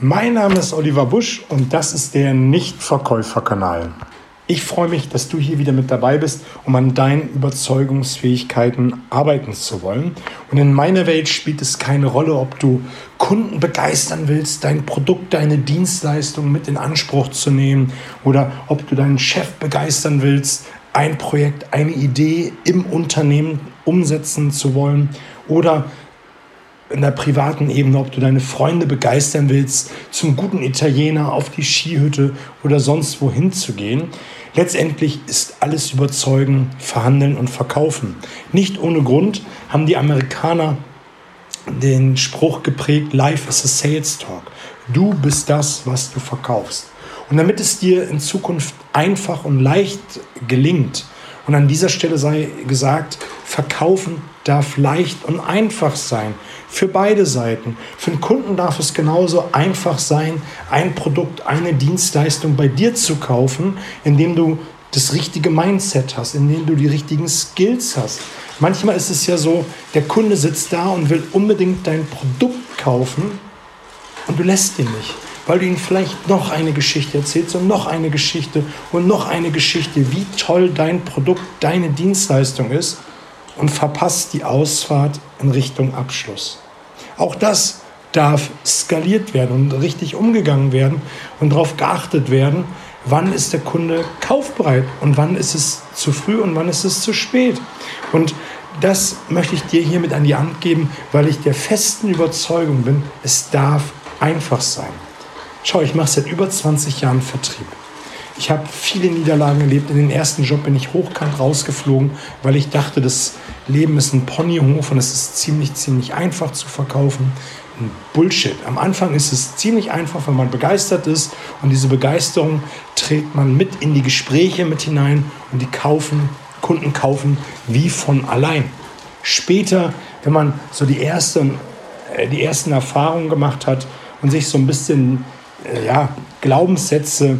Mein Name ist Oliver Busch und das ist der Nichtverkäuferkanal. Ich freue mich, dass du hier wieder mit dabei bist, um an deinen Überzeugungsfähigkeiten arbeiten zu wollen. Und in meiner Welt spielt es keine Rolle, ob du Kunden begeistern willst, dein Produkt, deine Dienstleistung mit in Anspruch zu nehmen oder ob du deinen Chef begeistern willst, ein Projekt, eine Idee im Unternehmen umsetzen zu wollen oder in der privaten Ebene, ob du deine Freunde begeistern willst, zum guten Italiener auf die Skihütte oder sonst wohin zu gehen. Letztendlich ist alles überzeugen, verhandeln und verkaufen. Nicht ohne Grund haben die Amerikaner den Spruch geprägt, Life is a Sales Talk. Du bist das, was du verkaufst. Und damit es dir in Zukunft einfach und leicht gelingt, und an dieser Stelle sei gesagt, verkaufen darf leicht und einfach sein. Für beide Seiten. Für den Kunden darf es genauso einfach sein, ein Produkt, eine Dienstleistung bei dir zu kaufen, indem du das richtige Mindset hast, indem du die richtigen Skills hast. Manchmal ist es ja so, der Kunde sitzt da und will unbedingt dein Produkt kaufen und du lässt ihn nicht weil du ihnen vielleicht noch eine Geschichte erzählst und noch eine Geschichte und noch eine Geschichte, wie toll dein Produkt, deine Dienstleistung ist und verpasst die Ausfahrt in Richtung Abschluss. Auch das darf skaliert werden und richtig umgegangen werden und darauf geachtet werden, wann ist der Kunde kaufbereit und wann ist es zu früh und wann ist es zu spät. Und das möchte ich dir hiermit an die Hand geben, weil ich der festen Überzeugung bin, es darf einfach sein. Schau, ich mache seit über 20 Jahren Vertrieb. Ich habe viele Niederlagen erlebt. In den ersten Job bin ich hochkant rausgeflogen, weil ich dachte, das Leben ist ein Ponyhof und es ist ziemlich, ziemlich einfach zu verkaufen. Bullshit. Am Anfang ist es ziemlich einfach, wenn man begeistert ist und diese Begeisterung trägt man mit in die Gespräche mit hinein und die kaufen, Kunden kaufen wie von allein. Später, wenn man so die ersten, äh, die ersten Erfahrungen gemacht hat und sich so ein bisschen äh, ja, Glaubenssätze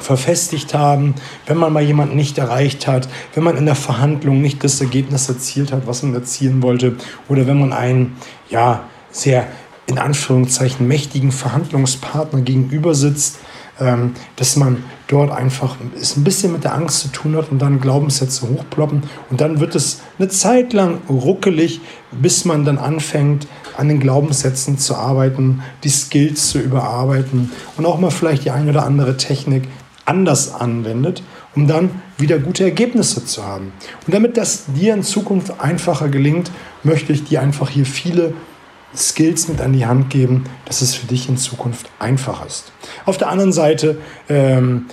verfestigt haben, wenn man mal jemanden nicht erreicht hat, wenn man in der Verhandlung nicht das Ergebnis erzielt hat, was man erzielen wollte, oder wenn man einen ja, sehr in Anführungszeichen mächtigen Verhandlungspartner gegenüber sitzt, ähm, dass man dort einfach es ein bisschen mit der Angst zu tun hat und dann Glaubenssätze hochploppen und dann wird es eine Zeit lang ruckelig, bis man dann anfängt, an den Glaubenssätzen zu arbeiten, die Skills zu überarbeiten und auch mal vielleicht die eine oder andere Technik anders anwendet, um dann wieder gute Ergebnisse zu haben. Und damit das dir in Zukunft einfacher gelingt, möchte ich dir einfach hier viele Skills mit an die Hand geben, dass es für dich in Zukunft einfach ist. Auf der anderen Seite, ähm,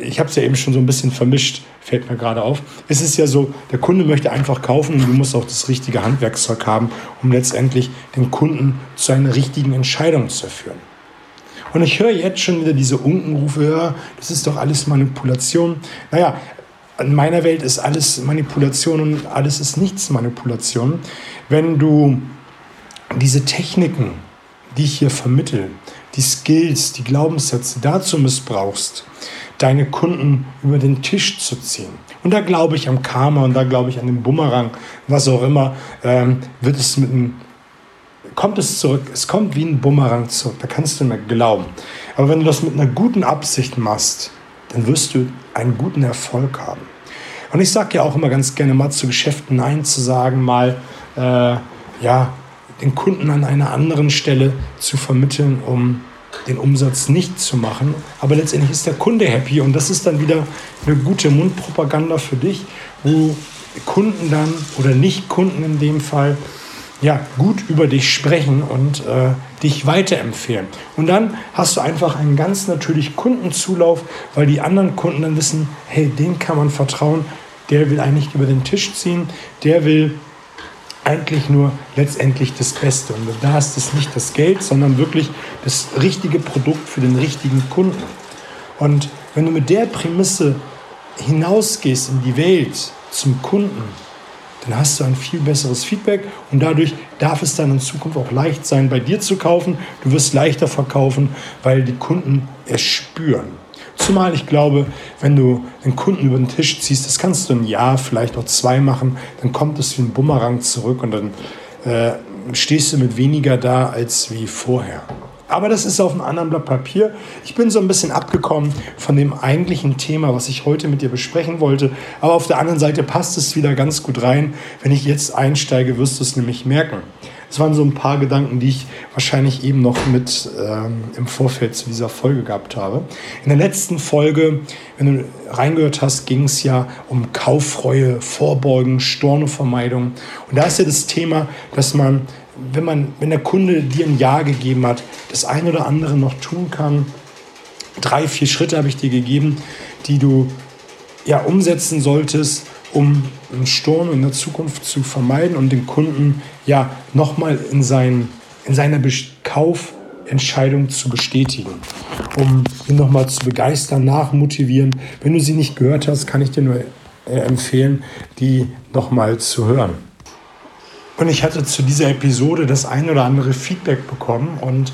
ich habe es ja eben schon so ein bisschen vermischt, fällt mir gerade auf. Es ist ja so, der Kunde möchte einfach kaufen und du musst auch das richtige Handwerkszeug haben, um letztendlich den Kunden zu einer richtigen Entscheidung zu führen. Und ich höre jetzt schon wieder diese Unkenrufe, ja, das ist doch alles Manipulation. Naja, in meiner Welt ist alles Manipulation und alles ist nichts Manipulation. Wenn du diese Techniken, die ich hier vermittle, die Skills, die Glaubenssätze dazu missbrauchst, deine Kunden über den Tisch zu ziehen. Und da glaube ich am Karma und da glaube ich an den Bumerang, was auch immer, ähm, wird es mit einem, kommt es zurück. Es kommt wie ein Bumerang zurück. Da kannst du mir glauben. Aber wenn du das mit einer guten Absicht machst, dann wirst du einen guten Erfolg haben. Und ich sage ja auch immer ganz gerne mal zu Geschäften Nein zu sagen, mal äh, ja, den Kunden an einer anderen Stelle zu vermitteln, um den Umsatz nicht zu machen. Aber letztendlich ist der Kunde happy und das ist dann wieder eine gute Mundpropaganda für dich, wo Kunden dann oder Nicht-Kunden in dem Fall ja, gut über dich sprechen und äh, dich weiterempfehlen. Und dann hast du einfach einen ganz natürlichen Kundenzulauf, weil die anderen Kunden dann wissen, hey, dem kann man vertrauen, der will eigentlich über den Tisch ziehen, der will eigentlich nur letztendlich das Beste. Und da ist es nicht das Geld, sondern wirklich das richtige Produkt für den richtigen Kunden. Und wenn du mit der Prämisse hinausgehst in die Welt zum Kunden, dann hast du ein viel besseres Feedback und dadurch darf es dann in Zukunft auch leicht sein, bei dir zu kaufen. Du wirst leichter verkaufen, weil die Kunden es spüren. Zumal ich glaube, wenn du den Kunden über den Tisch ziehst, das kannst du ein Jahr, vielleicht auch zwei machen, dann kommt es wie ein Bumerang zurück und dann äh, stehst du mit weniger da als wie vorher. Aber das ist auf einem anderen Blatt Papier. Ich bin so ein bisschen abgekommen von dem eigentlichen Thema, was ich heute mit dir besprechen wollte. Aber auf der anderen Seite passt es wieder ganz gut rein. Wenn ich jetzt einsteige, wirst du es nämlich merken. Das waren so ein paar Gedanken, die ich wahrscheinlich eben noch mit ähm, im Vorfeld zu dieser Folge gehabt habe. In der letzten Folge, wenn du reingehört hast, ging es ja um Kauffreue, Vorbeugen, Stornovermeidung. Und da ist ja das Thema, dass man wenn, man, wenn der Kunde dir ein Ja gegeben hat, das eine oder andere noch tun kann. Drei, vier Schritte habe ich dir gegeben, die du ja, umsetzen solltest, um einen Sturm in der Zukunft zu vermeiden und den Kunden ja nochmal in, sein, in seiner Kaufentscheidung zu bestätigen, um ihn nochmal zu begeistern, nachmotivieren. Wenn du sie nicht gehört hast, kann ich dir nur äh, empfehlen, die nochmal zu hören. Und ich hatte zu dieser Episode das ein oder andere Feedback bekommen. Und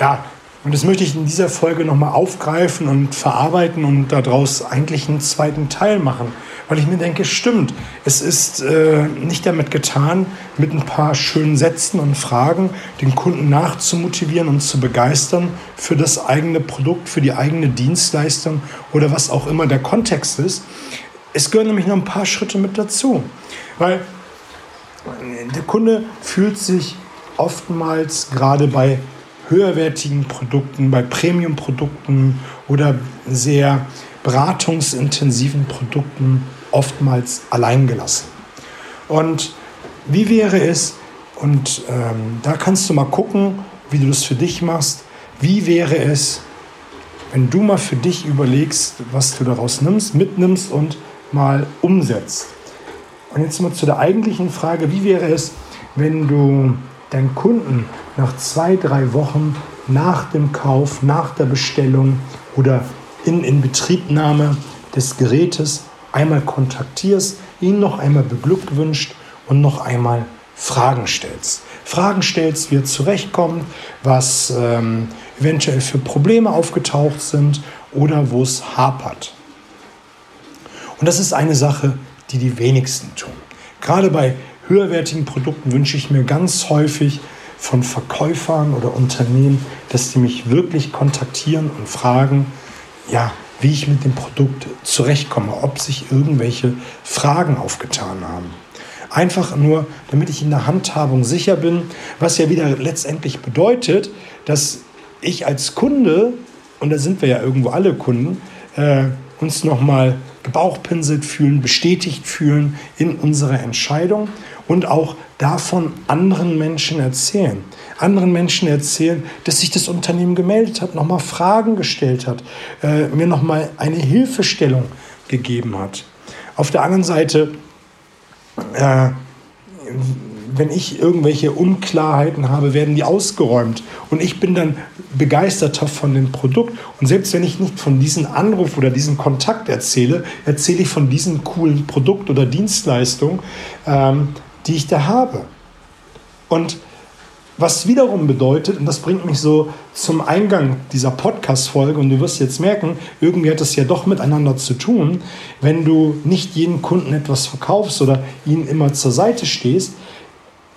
ja, und das möchte ich in dieser Folge nochmal aufgreifen und verarbeiten und daraus eigentlich einen zweiten Teil machen. Weil ich mir denke, stimmt, es ist äh, nicht damit getan, mit ein paar schönen Sätzen und Fragen den Kunden nachzumotivieren und zu begeistern für das eigene Produkt, für die eigene Dienstleistung oder was auch immer der Kontext ist. Es gehören nämlich noch ein paar Schritte mit dazu. Weil der Kunde fühlt sich oftmals gerade bei höherwertigen Produkten, bei Premium-Produkten oder sehr beratungsintensiven Produkten oftmals alleingelassen. Und wie wäre es, und ähm, da kannst du mal gucken, wie du das für dich machst, wie wäre es, wenn du mal für dich überlegst, was du daraus nimmst, mitnimmst und mal umsetzt. Und jetzt mal zu der eigentlichen Frage, wie wäre es, wenn du deinen Kunden nach zwei, drei Wochen nach dem Kauf, nach der Bestellung oder in Inbetriebnahme des Gerätes einmal kontaktierst, ihn noch einmal beglückwünscht und noch einmal Fragen stellst. Fragen stellst, wie er zurechtkommt, was ähm, eventuell für Probleme aufgetaucht sind oder wo es hapert. Und das ist eine Sache, die die wenigsten tun. Gerade bei höherwertigen Produkten wünsche ich mir ganz häufig von Verkäufern oder Unternehmen, dass die mich wirklich kontaktieren und fragen, ja, wie ich mit dem Produkt zurechtkomme, ob sich irgendwelche Fragen aufgetan haben. Einfach nur, damit ich in der Handhabung sicher bin, was ja wieder letztendlich bedeutet, dass ich als Kunde, und da sind wir ja irgendwo alle Kunden, äh, uns nochmal gebauchpinselt fühlen, bestätigt fühlen in unserer Entscheidung und auch davon anderen Menschen erzählen. Anderen Menschen erzählen, dass sich das Unternehmen gemeldet hat, nochmal Fragen gestellt hat, äh, mir nochmal eine Hilfestellung gegeben hat. Auf der anderen Seite äh, wenn ich irgendwelche Unklarheiten habe, werden die ausgeräumt. Und ich bin dann begeisterter von dem Produkt. Und selbst wenn ich nicht von diesem Anruf oder diesem Kontakt erzähle, erzähle ich von diesem coolen Produkt oder Dienstleistung, ähm, die ich da habe. Und was wiederum bedeutet, und das bringt mich so zum Eingang dieser Podcast-Folge, und du wirst jetzt merken, irgendwie hat das ja doch miteinander zu tun, wenn du nicht jeden Kunden etwas verkaufst oder ihnen immer zur Seite stehst,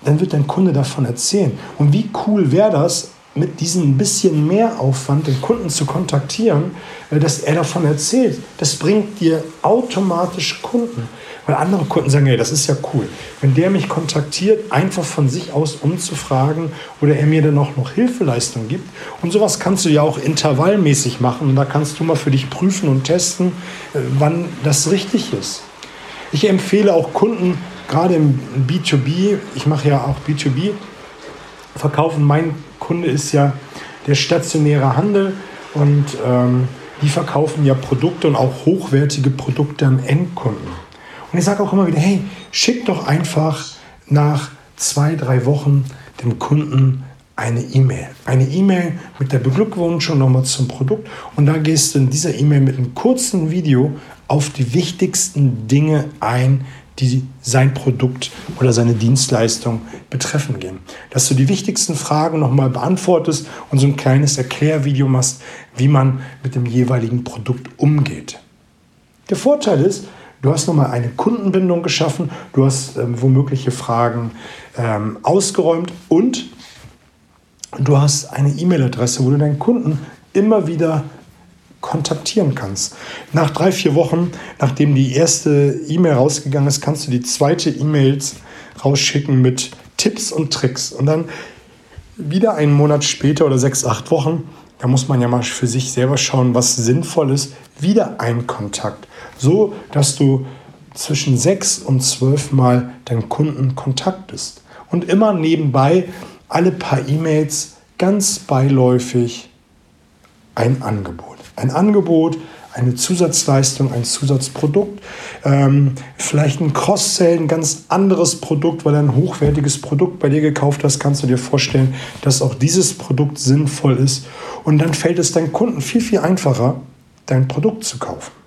dann wird dein Kunde davon erzählen. Und wie cool wäre das, mit diesem bisschen mehr Aufwand den Kunden zu kontaktieren, äh, dass er davon erzählt. Das bringt dir automatisch Kunden. Weil andere Kunden sagen, hey, das ist ja cool. Wenn der mich kontaktiert, einfach von sich aus umzufragen oder er mir dann auch noch Hilfeleistung gibt. Und sowas kannst du ja auch intervallmäßig machen. Und da kannst du mal für dich prüfen und testen, äh, wann das richtig ist. Ich empfehle auch Kunden, gerade im B2B, ich mache ja auch B2B, verkaufen. Mein Kunde ist ja der stationäre Handel und ähm, die verkaufen ja Produkte und auch hochwertige Produkte an Endkunden. Und ich sage auch immer wieder, hey, schick doch einfach nach zwei, drei Wochen dem Kunden eine E-Mail. Eine E-Mail mit der Beglückwünschung nochmal zum Produkt. Und da gehst du in dieser E-Mail mit einem kurzen Video auf die wichtigsten Dinge ein, die sein Produkt oder seine Dienstleistung betreffen gehen. Dass du die wichtigsten Fragen nochmal beantwortest und so ein kleines Erklärvideo machst, wie man mit dem jeweiligen Produkt umgeht. Der Vorteil ist, du hast nochmal eine Kundenbindung geschaffen, du hast ähm, womögliche Fragen ähm, ausgeräumt und Und du hast eine E-Mail-Adresse, wo du deinen Kunden immer wieder kontaktieren kannst. Nach drei, vier Wochen, nachdem die erste E-Mail rausgegangen ist, kannst du die zweite E-Mail rausschicken mit Tipps und Tricks. Und dann wieder einen Monat später oder sechs, acht Wochen, da muss man ja mal für sich selber schauen, was sinnvoll ist, wieder ein Kontakt. So, dass du zwischen sechs und zwölf Mal deinen Kunden kontaktest. Und immer nebenbei alle paar E-Mails ganz beiläufig ein Angebot. Ein Angebot, eine Zusatzleistung, ein Zusatzprodukt, ähm, vielleicht ein Cross-Sell, ein ganz anderes Produkt, weil er ein hochwertiges Produkt bei dir gekauft hast, kannst du dir vorstellen, dass auch dieses Produkt sinnvoll ist. Und dann fällt es deinem Kunden viel, viel einfacher, dein Produkt zu kaufen.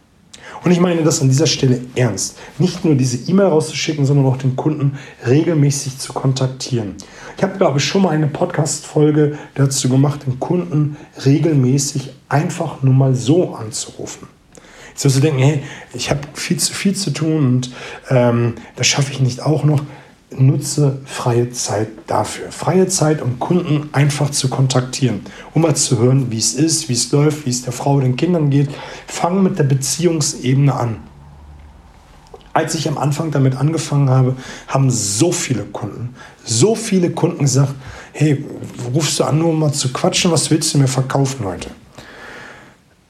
Und ich meine das an dieser Stelle ernst. Nicht nur diese E-Mail rauszuschicken, sondern auch den Kunden regelmäßig zu kontaktieren. Ich habe, glaube ich, schon mal eine Podcast-Folge dazu gemacht, den Kunden regelmäßig einfach nur mal so anzurufen. Jetzt wirst du denken, hey, ich habe viel zu viel zu tun und ähm, das schaffe ich nicht auch noch nutze freie Zeit dafür. Freie Zeit, um Kunden einfach zu kontaktieren, um mal zu hören, wie es ist, wie es läuft, wie es der Frau, den Kindern geht. Fang mit der Beziehungsebene an. Als ich am Anfang damit angefangen habe, haben so viele Kunden, so viele Kunden gesagt, hey, rufst du an, nur um mal zu quatschen, was willst du mir verkaufen heute?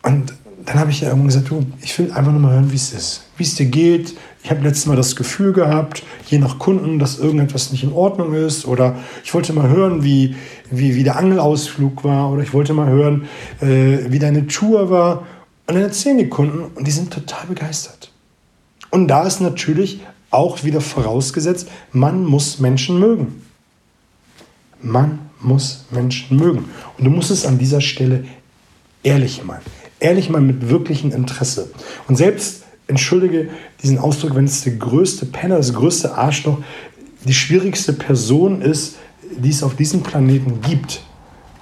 Und dann habe ich ja irgendwann gesagt, du, ich will einfach nur mal hören, wie es ist, wie es dir geht, ich habe letztes Mal das Gefühl gehabt, je nach Kunden, dass irgendetwas nicht in Ordnung ist. Oder ich wollte mal hören, wie, wie, wie der Angelausflug war. Oder ich wollte mal hören, äh, wie deine Tour war. Und dann erzählen die Kunden und die sind total begeistert. Und da ist natürlich auch wieder vorausgesetzt, man muss Menschen mögen. Man muss Menschen mögen. Und du musst es an dieser Stelle ehrlich meinen. Ehrlich mal mit wirklichem Interesse. Und selbst entschuldige diesen Ausdruck, wenn es der größte Penner, das größte Arschloch, die schwierigste Person ist, die es auf diesem Planeten gibt.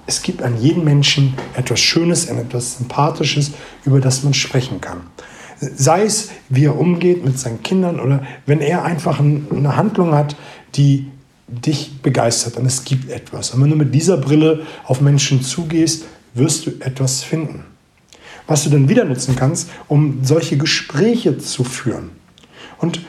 Es gibt an jedem Menschen etwas Schönes, etwas Sympathisches, über das man sprechen kann. Sei es, wie er umgeht mit seinen Kindern oder wenn er einfach eine Handlung hat, die dich begeistert und es gibt etwas. Und wenn du mit dieser Brille auf Menschen zugehst, wirst du etwas finden was du dann wieder nutzen kannst, um solche Gespräche zu führen. Und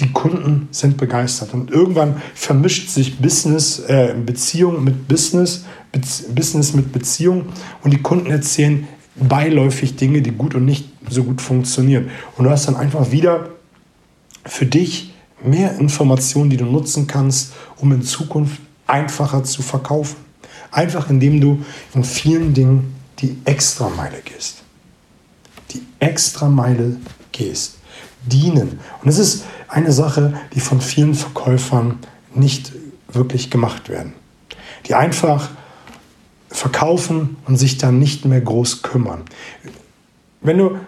die Kunden sind begeistert. Und irgendwann vermischt sich Business, äh, Beziehung mit Business, Be Business mit Beziehung und die Kunden erzählen beiläufig Dinge, die gut und nicht so gut funktionieren. Und du hast dann einfach wieder für dich mehr Informationen, die du nutzen kannst, um in Zukunft einfacher zu verkaufen. Einfach indem du in vielen Dingen die Extrameile gehst die Extrameile gehst. Dienen. Und es ist eine Sache, die von vielen Verkäufern nicht wirklich gemacht werden. Die einfach verkaufen und sich dann nicht mehr groß kümmern. Wenn du,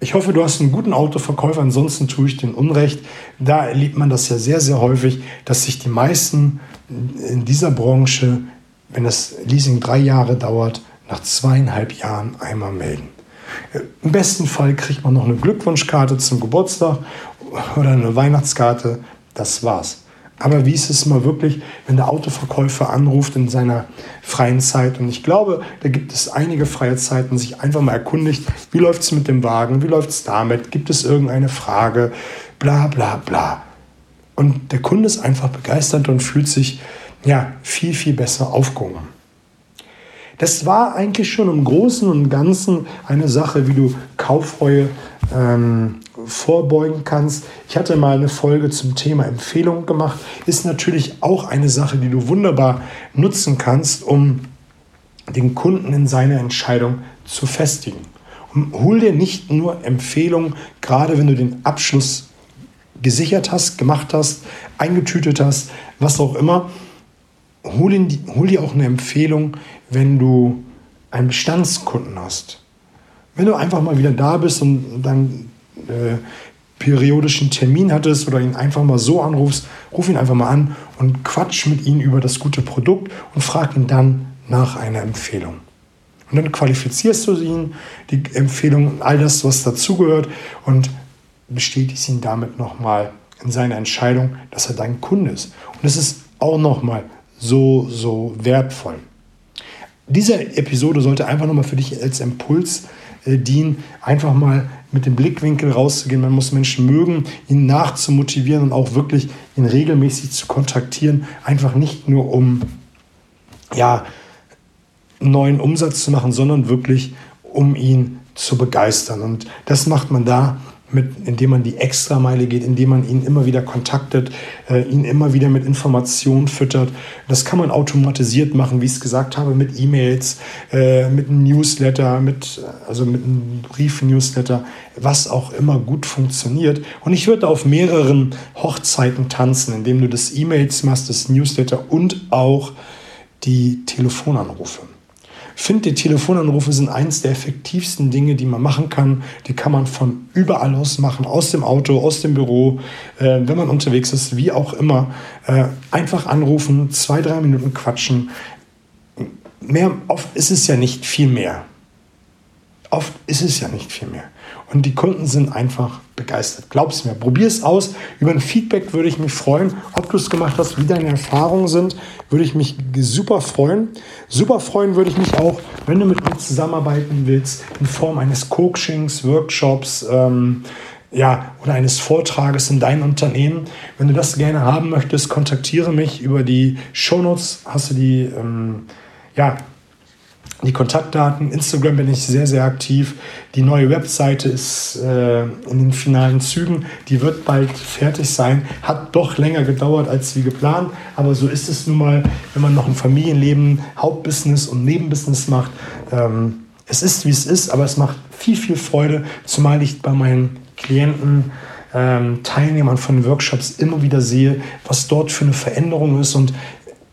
ich hoffe, du hast einen guten Autoverkäufer, ansonsten tue ich den Unrecht. Da erlebt man das ja sehr, sehr häufig, dass sich die meisten in dieser Branche, wenn das Leasing drei Jahre dauert, nach zweieinhalb Jahren einmal melden. Im besten Fall kriegt man noch eine Glückwunschkarte zum Geburtstag oder eine Weihnachtskarte. Das war's. Aber wie ist es mal wirklich, wenn der Autoverkäufer anruft in seiner freien Zeit? Und ich glaube, da gibt es einige freie Zeiten, sich einfach mal erkundigt, wie läuft es mit dem Wagen, wie läuft es damit, gibt es irgendeine Frage, bla bla bla. Und der Kunde ist einfach begeistert und fühlt sich ja, viel, viel besser aufgehoben. Das war eigentlich schon im Großen und Ganzen eine Sache, wie du Kaufreue ähm, vorbeugen kannst. Ich hatte mal eine Folge zum Thema Empfehlung gemacht. Ist natürlich auch eine Sache, die du wunderbar nutzen kannst, um den Kunden in seiner Entscheidung zu festigen. Und hol dir nicht nur Empfehlungen, gerade wenn du den Abschluss gesichert hast, gemacht hast, eingetütet hast, was auch immer. Hol, die, hol dir auch eine Empfehlung, wenn du einen Bestandskunden hast. Wenn du einfach mal wieder da bist und dann äh, periodischen Termin hattest oder ihn einfach mal so anrufst, ruf ihn einfach mal an und quatsch mit ihm über das gute Produkt und frag ihn dann nach einer Empfehlung. Und dann qualifizierst du ihn, die Empfehlung, all das, was dazugehört und bestätigst ihn damit nochmal in seiner Entscheidung, dass er dein Kunde ist. Und das ist auch nochmal so, so wertvoll. Diese Episode sollte einfach nochmal für dich als Impuls äh, dienen, einfach mal mit dem Blickwinkel rauszugehen. Man muss Menschen mögen, ihn nachzumotivieren und auch wirklich ihn regelmäßig zu kontaktieren. Einfach nicht nur um ja, neuen Umsatz zu machen, sondern wirklich um ihn zu begeistern. Und das macht man da, mit, indem man die Extrameile geht, indem man ihn immer wieder kontaktet, äh, ihn immer wieder mit Informationen füttert. Das kann man automatisiert machen, wie ich es gesagt habe, mit E-Mails, äh, mit einem Newsletter, mit, also mit einem Brief-Newsletter, was auch immer gut funktioniert. Und ich würde auf mehreren Hochzeiten tanzen, indem du das E-Mails machst, das Newsletter und auch die Telefonanrufe. Finde, Telefonanrufe sind eines der effektivsten Dinge, die man machen kann. Die kann man von überall aus machen, aus dem Auto, aus dem Büro, äh, wenn man unterwegs ist, wie auch immer. Äh, einfach anrufen, zwei, drei Minuten quatschen. Mehr, oft ist es ja nicht viel mehr. Oft ist es ja nicht viel mehr. Und die Kunden sind einfach begeistert. Glaub's mir, probier es aus. Über ein Feedback würde ich mich freuen. Ob du es gemacht hast, wie deine Erfahrungen sind, würde ich mich super freuen. Super freuen würde ich mich auch, wenn du mit mir zusammenarbeiten willst, in Form eines Coachings, Workshops, ähm, ja, oder eines Vortrages in deinem Unternehmen. Wenn du das gerne haben möchtest, kontaktiere mich über die Shownotes. Hast du die, ähm, ja, die Kontaktdaten. Instagram bin ich sehr, sehr aktiv. Die neue Webseite ist äh, in den finalen Zügen. Die wird bald fertig sein. Hat doch länger gedauert als wie geplant. Aber so ist es nun mal, wenn man noch ein Familienleben, Hauptbusiness und Nebenbusiness macht. Ähm, es ist, wie es ist, aber es macht viel, viel Freude, zumal ich bei meinen Klienten, ähm, Teilnehmern von Workshops immer wieder sehe, was dort für eine Veränderung ist und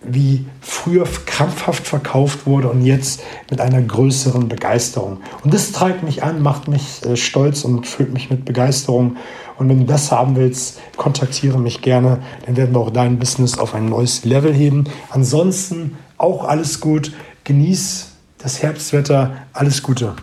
wie früher krampfhaft verkauft wurde und jetzt mit einer größeren Begeisterung. Und das treibt mich an, macht mich äh, stolz und füllt mich mit Begeisterung. Und wenn du das haben willst, kontaktiere mich gerne, dann werden wir auch dein Business auf ein neues Level heben. Ansonsten auch alles gut, genieß das Herbstwetter, alles Gute.